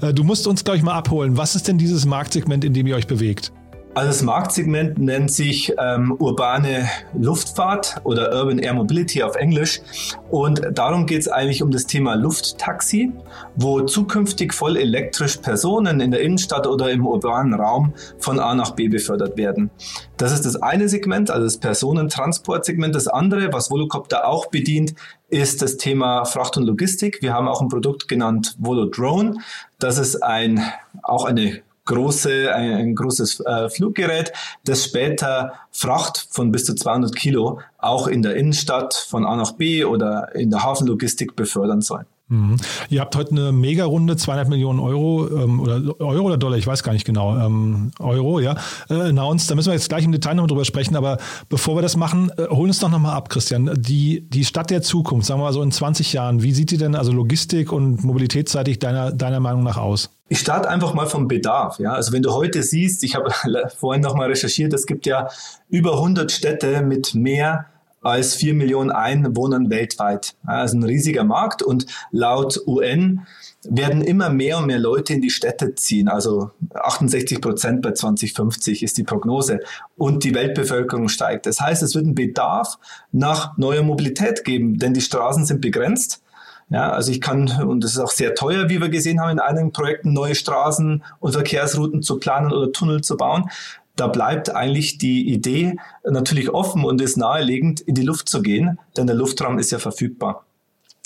Äh, du musst uns, glaube ich, mal abholen. Was ist denn dieses Marktsegment, in dem ihr euch bewegt? Also das Marktsegment nennt sich ähm, urbane Luftfahrt oder Urban Air Mobility auf Englisch. Und darum geht es eigentlich um das Thema Lufttaxi, wo zukünftig voll elektrisch Personen in der Innenstadt oder im urbanen Raum von A nach B befördert werden. Das ist das eine Segment, also das Personentransportsegment. Das andere, was Volocopter auch bedient, ist das Thema Fracht und Logistik. Wir haben auch ein Produkt genannt Volo Drone. Das ist ein, auch eine große, ein, ein großes äh, Fluggerät, das später Fracht von bis zu 200 Kilo auch in der Innenstadt von A nach B oder in der Hafenlogistik befördern soll. Mhm. Ihr habt heute eine Mega-Runde, 200 Millionen Euro ähm, oder Euro oder Dollar, ich weiß gar nicht genau, ähm, Euro, ja, äh, announced. Da müssen wir jetzt gleich im Detail noch drüber sprechen, aber bevor wir das machen, äh, holen uns doch nochmal ab, Christian. Die, die Stadt der Zukunft, sagen wir mal so in 20 Jahren, wie sieht die denn also logistik- und mobilitätsseitig deiner, deiner Meinung nach aus? Ich starte einfach mal vom Bedarf. Ja? Also wenn du heute siehst, ich habe vorhin nochmal recherchiert, es gibt ja über 100 Städte mit mehr als 4 Millionen Einwohnern weltweit. Also ein riesiger Markt und laut UN werden immer mehr und mehr Leute in die Städte ziehen. Also 68 Prozent bei 2050 ist die Prognose. Und die Weltbevölkerung steigt. Das heißt, es wird einen Bedarf nach neuer Mobilität geben, denn die Straßen sind begrenzt. Ja, also ich kann, und das ist auch sehr teuer, wie wir gesehen haben, in einigen Projekten neue Straßen und Verkehrsrouten zu planen oder Tunnel zu bauen. Da bleibt eigentlich die Idee natürlich offen und ist naheliegend, in die Luft zu gehen, denn der Luftraum ist ja verfügbar.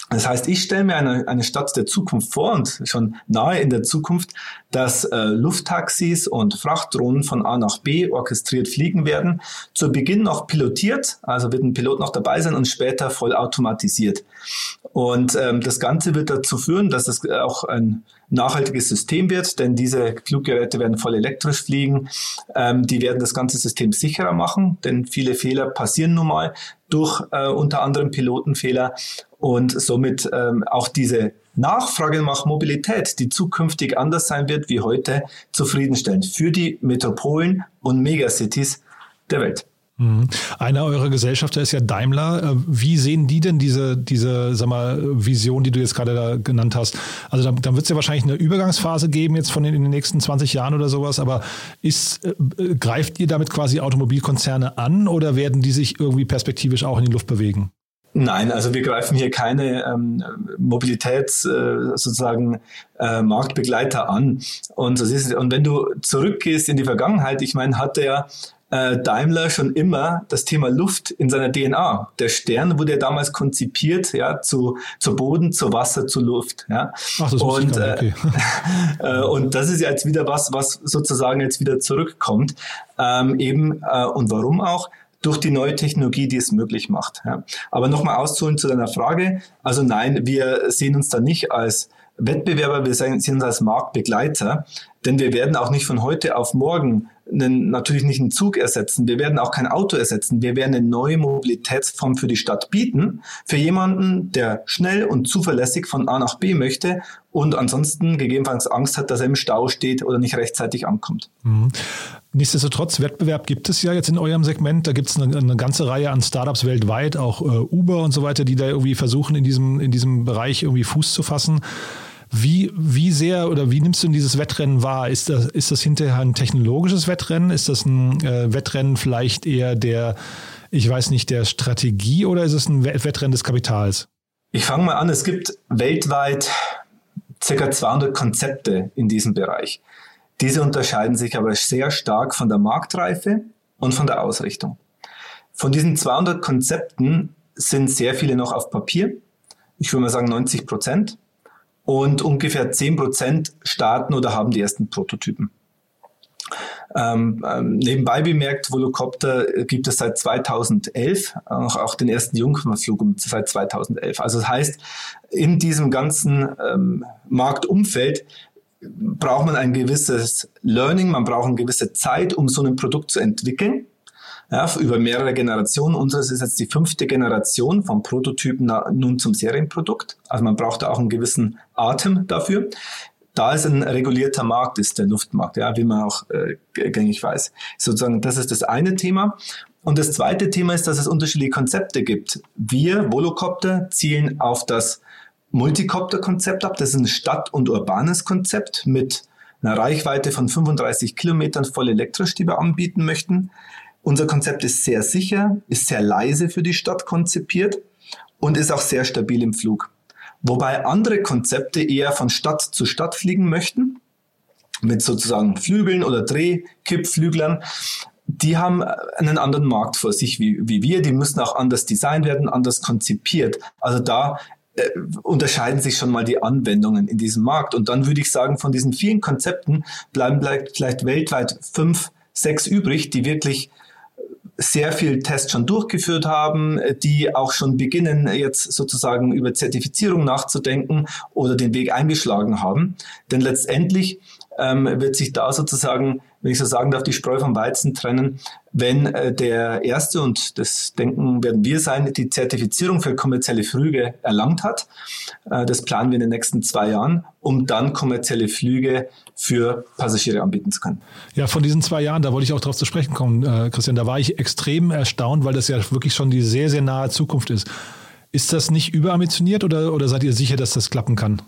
Das heißt, ich stelle mir eine, eine Stadt der Zukunft vor und schon nahe in der Zukunft, dass äh, Lufttaxis und Frachtdrohnen von A nach B orchestriert fliegen werden. Zu Beginn noch pilotiert, also wird ein Pilot noch dabei sein und später voll automatisiert. Und ähm, das Ganze wird dazu führen, dass es auch ein nachhaltiges System wird, denn diese Fluggeräte werden voll elektrisch fliegen. Ähm, die werden das ganze System sicherer machen, denn viele Fehler passieren nun mal durch äh, unter anderem Pilotenfehler und somit ähm, auch diese Nachfrage nach Mobilität, die zukünftig anders sein wird wie heute, zufriedenstellend für die Metropolen und Megacities der Welt. Mhm. Einer eurer Gesellschafter ist ja Daimler. Äh, wie sehen die denn diese, diese sag mal, Vision, die du jetzt gerade da genannt hast? Also dann, dann wird es ja wahrscheinlich eine Übergangsphase geben jetzt von den, in den nächsten 20 Jahren oder sowas, aber ist, äh, greift ihr damit quasi Automobilkonzerne an oder werden die sich irgendwie perspektivisch auch in die Luft bewegen? Nein, also wir greifen hier keine ähm, Mobilitäts äh, sozusagen äh, Marktbegleiter an. Und, das ist, und wenn du zurückgehst in die Vergangenheit, ich meine, hat der äh, Daimler schon immer das Thema Luft in seiner DNA. Der Stern wurde ja damals konzipiert, ja, zu, zu Boden, zu Wasser, zu Luft, ja. Ach, das und, äh, okay. äh, und das ist ja jetzt wieder was, was sozusagen jetzt wieder zurückkommt. Ähm, eben, äh, und warum auch? durch die neue Technologie, die es möglich macht. Ja. Aber nochmal auszuholen zu deiner Frage. Also nein, wir sehen uns da nicht als Wettbewerber, wir uns als Marktbegleiter, denn wir werden auch nicht von heute auf morgen einen, natürlich nicht einen Zug ersetzen. Wir werden auch kein Auto ersetzen. Wir werden eine neue Mobilitätsform für die Stadt bieten. Für jemanden, der schnell und zuverlässig von A nach B möchte und ansonsten gegebenenfalls Angst hat, dass er im Stau steht oder nicht rechtzeitig ankommt. Mhm. Nichtsdestotrotz, Wettbewerb gibt es ja jetzt in eurem Segment. Da gibt es eine, eine, ganze Reihe an Startups weltweit, auch äh, Uber und so weiter, die da irgendwie versuchen, in diesem, in diesem Bereich irgendwie Fuß zu fassen. Wie, wie sehr oder wie nimmst du dieses Wettrennen wahr? Ist das, ist das hinterher ein technologisches Wettrennen? Ist das ein äh, Wettrennen vielleicht eher der, ich weiß nicht, der Strategie oder ist es ein Wettrennen des Kapitals? Ich fange mal an. Es gibt weltweit ca. 200 Konzepte in diesem Bereich. Diese unterscheiden sich aber sehr stark von der Marktreife und von der Ausrichtung. Von diesen 200 Konzepten sind sehr viele noch auf Papier. Ich würde mal sagen 90 Prozent. Und ungefähr 10 Prozent starten oder haben die ersten Prototypen. Ähm, ähm, nebenbei bemerkt, Volocopter gibt es seit 2011, auch, auch den ersten Jungfernflug seit 2011. Also das heißt, in diesem ganzen ähm, Marktumfeld braucht man ein gewisses Learning, man braucht eine gewisse Zeit, um so ein Produkt zu entwickeln. Ja, über mehrere Generationen. Unseres ist jetzt die fünfte Generation vom Prototypen nun zum Serienprodukt. Also man braucht da auch einen gewissen Atem dafür da ist ein regulierter Markt, ist der Luftmarkt, ja, wie man auch äh, gängig weiß. Sozusagen, das ist das eine Thema. Und das zweite Thema ist, dass es unterschiedliche Konzepte gibt. Wir, Volocopter, zielen auf das Multicopter-Konzept ab. Das ist ein Stadt- und urbanes Konzept mit einer Reichweite von 35 Kilometern voll elektrisch, die wir anbieten möchten. Unser Konzept ist sehr sicher, ist sehr leise für die Stadt konzipiert und ist auch sehr stabil im Flug. Wobei andere Konzepte eher von Stadt zu Stadt fliegen möchten, mit sozusagen Flügeln oder Drehkippflüglern. Die haben einen anderen Markt vor sich wie, wie wir. Die müssen auch anders designt werden, anders konzipiert. Also da äh, unterscheiden sich schon mal die Anwendungen in diesem Markt. Und dann würde ich sagen, von diesen vielen Konzepten bleiben vielleicht weltweit fünf, sechs übrig, die wirklich sehr viel Tests schon durchgeführt haben, die auch schon beginnen, jetzt sozusagen über Zertifizierung nachzudenken oder den Weg eingeschlagen haben. Denn letztendlich ähm, wird sich da sozusagen, wenn ich so sagen darf, die Spreu vom Weizen trennen, wenn äh, der erste, und das denken werden wir sein, die Zertifizierung für kommerzielle Flüge erlangt hat. Äh, das planen wir in den nächsten zwei Jahren, um dann kommerzielle Flüge für Passagiere anbieten zu können. Ja, von diesen zwei Jahren, da wollte ich auch darauf zu sprechen kommen, äh, Christian, da war ich extrem erstaunt, weil das ja wirklich schon die sehr, sehr nahe Zukunft ist. Ist das nicht überambitioniert oder, oder seid ihr sicher, dass das klappen kann?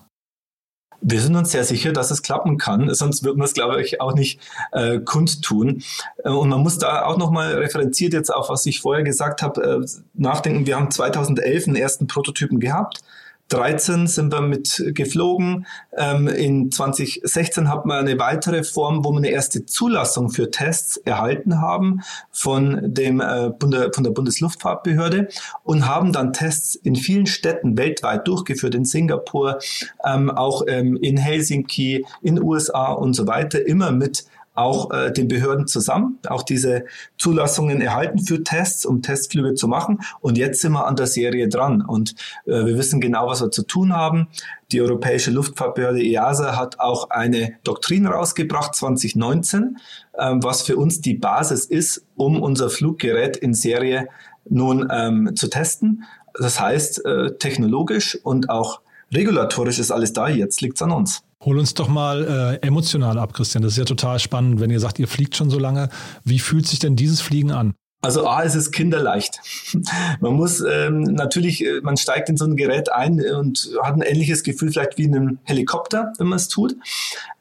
Wir sind uns sehr sicher, dass es klappen kann, sonst würden wir es, glaube ich, auch nicht äh, kundtun. Äh, und man muss da auch nochmal referenziert jetzt auf, was ich vorher gesagt habe, äh, nachdenken. Wir haben 2011 einen ersten Prototypen gehabt. 13 sind wir mit geflogen. Ähm, in 2016 hat man eine weitere Form, wo wir eine erste Zulassung für Tests erhalten haben von, dem, äh, von der Bundesluftfahrtbehörde und haben dann Tests in vielen Städten weltweit durchgeführt, in Singapur, ähm, auch ähm, in Helsinki, in USA und so weiter, immer mit auch äh, den Behörden zusammen, auch diese Zulassungen erhalten für Tests, um Testflüge zu machen. Und jetzt sind wir an der Serie dran und äh, wir wissen genau, was wir zu tun haben. Die Europäische Luftfahrtbehörde EASA hat auch eine Doktrin rausgebracht 2019, äh, was für uns die Basis ist, um unser Fluggerät in Serie nun ähm, zu testen. Das heißt, äh, technologisch und auch regulatorisch ist alles da. Jetzt liegt es an uns. Hol uns doch mal äh, emotional ab, Christian. Das ist ja total spannend, wenn ihr sagt, ihr fliegt schon so lange. Wie fühlt sich denn dieses Fliegen an? Also A, es ist kinderleicht. Man muss ähm, natürlich, äh, man steigt in so ein Gerät ein und hat ein ähnliches Gefühl vielleicht wie in einem Helikopter, wenn man es tut.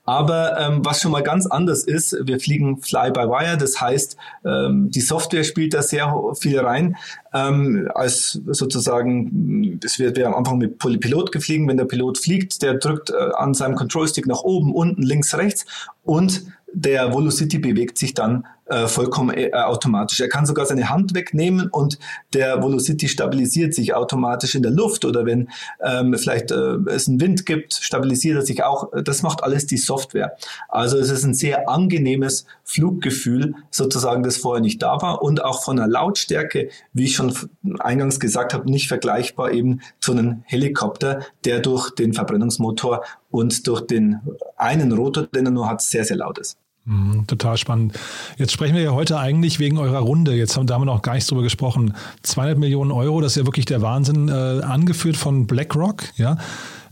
Aber ähm, was schon mal ganz anders ist, wir fliegen Fly-by-Wire, das heißt, ähm, die Software spielt da sehr viel rein. Ähm, als sozusagen, es wird am Anfang mit Pilot geflogen, wenn der Pilot fliegt, der drückt äh, an seinem Control-Stick nach oben, unten, links, rechts und der Volocity bewegt sich dann äh, vollkommen äh, automatisch. Er kann sogar seine Hand wegnehmen und der Volocity stabilisiert sich automatisch in der Luft oder wenn ähm, vielleicht äh, es einen Wind gibt, stabilisiert er sich auch. Das macht alles die Software. Also es ist ein sehr angenehmes Fluggefühl, sozusagen, das vorher nicht da war und auch von der Lautstärke, wie ich schon eingangs gesagt habe, nicht vergleichbar eben zu einem Helikopter, der durch den Verbrennungsmotor und durch den einen Rotor, den er nur hat, sehr, sehr laut ist. Mhm, total spannend. Jetzt sprechen wir ja heute eigentlich wegen eurer Runde. Jetzt haben, da haben wir noch gar nicht drüber gesprochen. 200 Millionen Euro, das ist ja wirklich der Wahnsinn, äh, angeführt von BlackRock. Ja,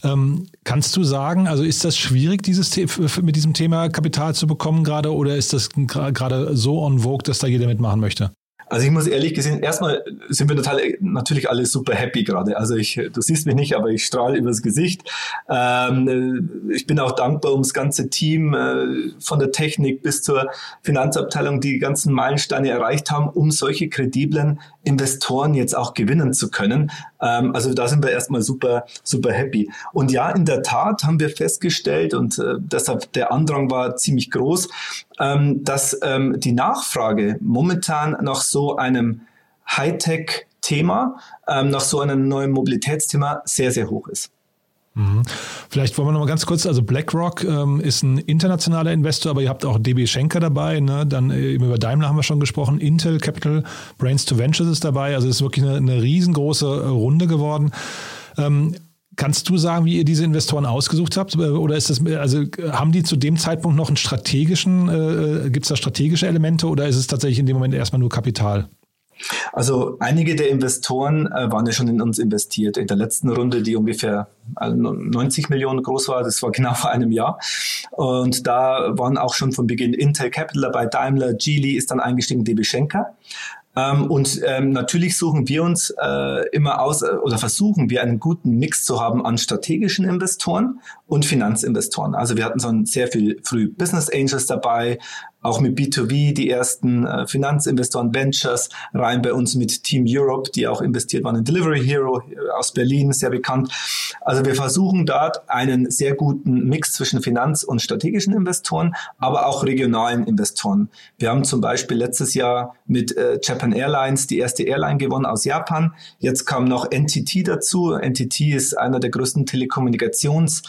ähm, kannst du sagen, also ist das schwierig, dieses mit diesem Thema Kapital zu bekommen gerade, oder ist das gerade so on vogue, dass da jeder mitmachen möchte? Also ich muss ehrlich gesehen, erstmal sind wir total, natürlich alle super happy gerade. Also ich, du siehst mich nicht, aber ich strahle übers Gesicht. Ähm, ich bin auch dankbar ums ganze Team, äh, von der Technik bis zur Finanzabteilung, die ganzen Meilensteine erreicht haben, um solche krediblen Investoren jetzt auch gewinnen zu können. Ähm, also da sind wir erstmal super, super happy. Und ja, in der Tat haben wir festgestellt und äh, deshalb der Andrang war ziemlich groß, ähm, dass ähm, die Nachfrage momentan nach so einem Hightech-Thema ähm, nach so einem neuen Mobilitätsthema sehr, sehr hoch ist. Mhm. Vielleicht wollen wir noch mal ganz kurz, also BlackRock ähm, ist ein internationaler Investor, aber ihr habt auch DB Schenker dabei, ne? dann äh, eben über Daimler haben wir schon gesprochen, Intel Capital, Brains to Ventures ist dabei, also es ist wirklich eine, eine riesengroße äh, Runde geworden. Ähm, Kannst du sagen, wie ihr diese Investoren ausgesucht habt? Äh, oder ist das, also haben die zu dem Zeitpunkt noch einen strategischen, äh, gibt es da strategische Elemente oder ist es tatsächlich in dem Moment erstmal nur Kapital? Also einige der Investoren äh, waren ja schon in uns investiert. In der letzten Runde, die ungefähr 90 Millionen groß war, das war genau vor einem Jahr. Und da waren auch schon von Beginn Intel Capital dabei, Daimler, Geely ist dann eingestiegen, DB Schenker. Ähm, und ähm, natürlich suchen wir uns äh, immer aus äh, oder versuchen wir einen guten Mix zu haben an strategischen Investoren und Finanzinvestoren. Also wir hatten so sehr viel früh Business Angels dabei, auch mit B2B die ersten äh, Finanzinvestoren, Ventures, rein bei uns mit Team Europe, die auch investiert waren in Delivery Hero äh, aus Berlin, sehr bekannt. Also wir versuchen dort einen sehr guten Mix zwischen Finanz- und strategischen Investoren, aber auch regionalen Investoren. Wir haben zum Beispiel letztes Jahr mit äh, Japan Airlines die erste Airline gewonnen aus Japan. Jetzt kam noch NTT dazu. NTT ist einer der größten Telekommunikations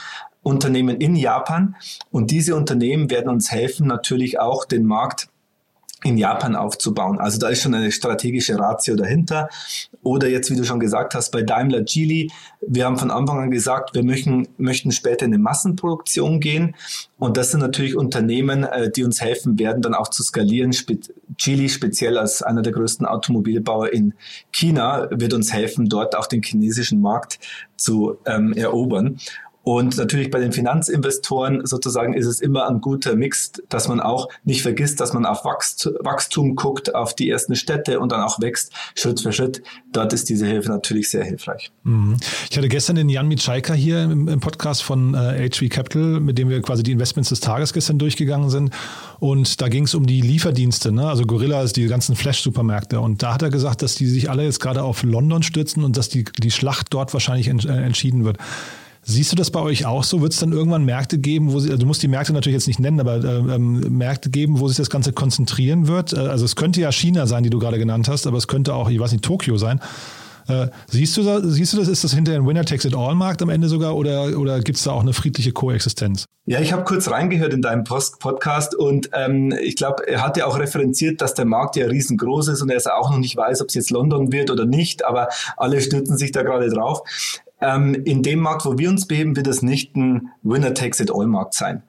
Unternehmen in Japan. Und diese Unternehmen werden uns helfen, natürlich auch den Markt in Japan aufzubauen. Also da ist schon eine strategische Ratio dahinter. Oder jetzt, wie du schon gesagt hast, bei Daimler Geely, wir haben von Anfang an gesagt, wir möchten, möchten später in eine Massenproduktion gehen. Und das sind natürlich Unternehmen, äh, die uns helfen werden, dann auch zu skalieren. Geely speziell als einer der größten Automobilbauer in China wird uns helfen, dort auch den chinesischen Markt zu ähm, erobern. Und natürlich bei den Finanzinvestoren sozusagen ist es immer ein guter Mix, dass man auch nicht vergisst, dass man auf Wachstum guckt, auf die ersten Städte und dann auch wächst Schritt für Schritt. Dort ist diese Hilfe natürlich sehr hilfreich. Mhm. Ich hatte gestern den Jan Mitschaika hier im, Podcast von äh, HV Capital, mit dem wir quasi die Investments des Tages gestern durchgegangen sind. Und da ging es um die Lieferdienste, ne? also Gorilla ist die ganzen Flash-Supermärkte. Und da hat er gesagt, dass die sich alle jetzt gerade auf London stürzen und dass die, die Schlacht dort wahrscheinlich äh, entschieden wird. Siehst du das bei euch auch so? Wird es dann irgendwann Märkte geben, wo sie, also du musst die Märkte natürlich jetzt nicht nennen, aber äh, ähm, Märkte geben, wo sich das Ganze konzentrieren wird? Äh, also es könnte ja China sein, die du gerade genannt hast, aber es könnte auch, ich weiß nicht, Tokio sein. Äh, siehst, du da, siehst du das, ist das hinterher ein Winner-Takes-it-all-Markt am Ende sogar oder, oder gibt es da auch eine friedliche Koexistenz? Ja, ich habe kurz reingehört in deinem Post Podcast und ähm, ich glaube, er hat ja auch referenziert, dass der Markt ja riesengroß ist und er auch noch nicht weiß, ob es jetzt London wird oder nicht, aber alle stürzen sich da gerade drauf. Ähm, in dem Markt, wo wir uns beheben, wird es nicht ein Winner-Takes-it-all-Markt sein.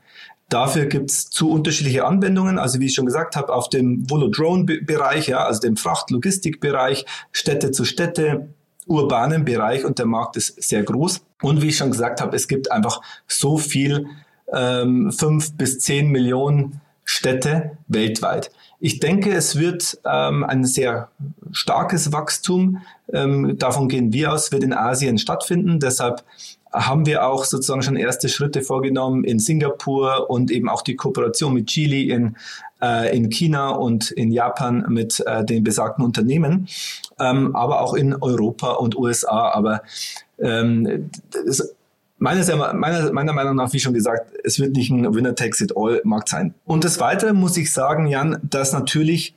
Dafür gibt es zu unterschiedliche Anwendungen. Also wie ich schon gesagt habe, auf dem Volo-Drone-Bereich, ja, also dem Fracht-Logistik-Bereich, Städte zu Städte, urbanen Bereich und der Markt ist sehr groß. Und wie ich schon gesagt habe, es gibt einfach so viel, ähm, fünf bis zehn Millionen Städte weltweit. Ich denke, es wird ähm, ein sehr starkes Wachstum, ähm, davon gehen wir aus, wird in Asien stattfinden. Deshalb haben wir auch sozusagen schon erste Schritte vorgenommen in Singapur und eben auch die Kooperation mit Chile in, äh, in China und in Japan mit äh, den besagten Unternehmen, ähm, aber auch in Europa und USA. Aber ähm, das, Meiner, meiner Meinung nach, wie schon gesagt, es wird nicht ein Winner-Takes-it-all-Markt sein. Und des Weiteren muss ich sagen, Jan, dass natürlich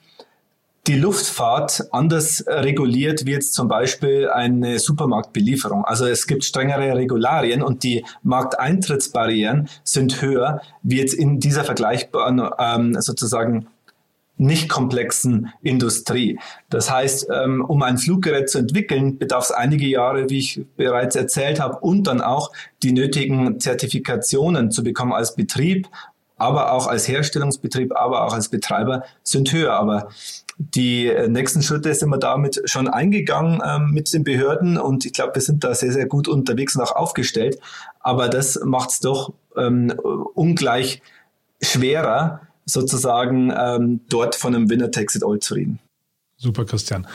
die Luftfahrt anders reguliert wie jetzt zum Beispiel eine Supermarktbelieferung. Also es gibt strengere Regularien und die Markteintrittsbarrieren sind höher wie jetzt in dieser vergleichbaren ähm, sozusagen nicht komplexen Industrie. Das heißt, ähm, um ein Fluggerät zu entwickeln, bedarf es einige Jahre, wie ich bereits erzählt habe, und dann auch die nötigen Zertifikationen zu bekommen als Betrieb, aber auch als Herstellungsbetrieb, aber auch als Betreiber sind höher. Aber die äh, nächsten Schritte sind wir damit schon eingegangen ähm, mit den Behörden und ich glaube, wir sind da sehr, sehr gut unterwegs und auch aufgestellt. Aber das macht es doch ähm, ungleich schwerer, sozusagen ähm, dort von einem Winner Takes It All zu reden. Super, Christian.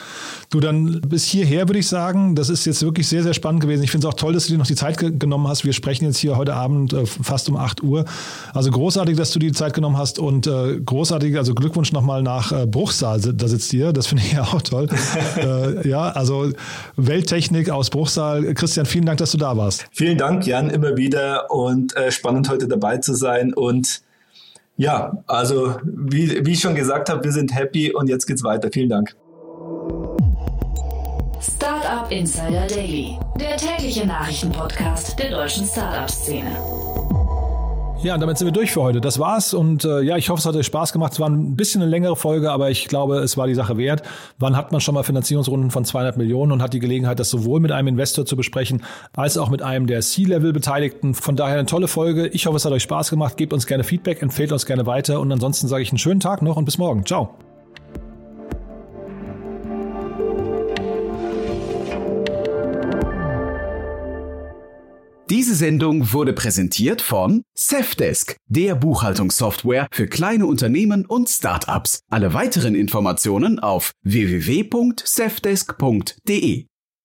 Du dann bis hierher würde ich sagen, das ist jetzt wirklich sehr, sehr spannend gewesen. Ich finde es auch toll, dass du dir noch die Zeit ge genommen hast. Wir sprechen jetzt hier heute Abend äh, fast um 8 Uhr. Also großartig, dass du die Zeit genommen hast und äh, großartig, also Glückwunsch nochmal nach äh, Bruchsal, da sitzt ihr. Das finde ich ja auch toll. äh, ja, also Welttechnik aus Bruchsal. Christian, vielen Dank, dass du da warst. Vielen Dank, Jan, immer wieder und äh, spannend heute dabei zu sein und ja, also wie, wie ich schon gesagt habe, wir sind happy und jetzt geht's weiter. Vielen Dank. Startup Insider Daily, der tägliche Nachrichtenpodcast der deutschen Startup-Szene. Ja, und damit sind wir durch für heute. Das war's. Und äh, ja, ich hoffe, es hat euch Spaß gemacht. Es war ein bisschen eine längere Folge, aber ich glaube, es war die Sache wert. Wann hat man schon mal Finanzierungsrunden von 200 Millionen und hat die Gelegenheit, das sowohl mit einem Investor zu besprechen, als auch mit einem der C-Level-Beteiligten. Von daher eine tolle Folge. Ich hoffe, es hat euch Spaß gemacht. Gebt uns gerne Feedback, empfehlt uns gerne weiter. Und ansonsten sage ich einen schönen Tag noch und bis morgen. Ciao. Diese Sendung wurde präsentiert von Safdesk, der Buchhaltungssoftware für kleine Unternehmen und Startups. Alle weiteren Informationen auf www.safdesk.de.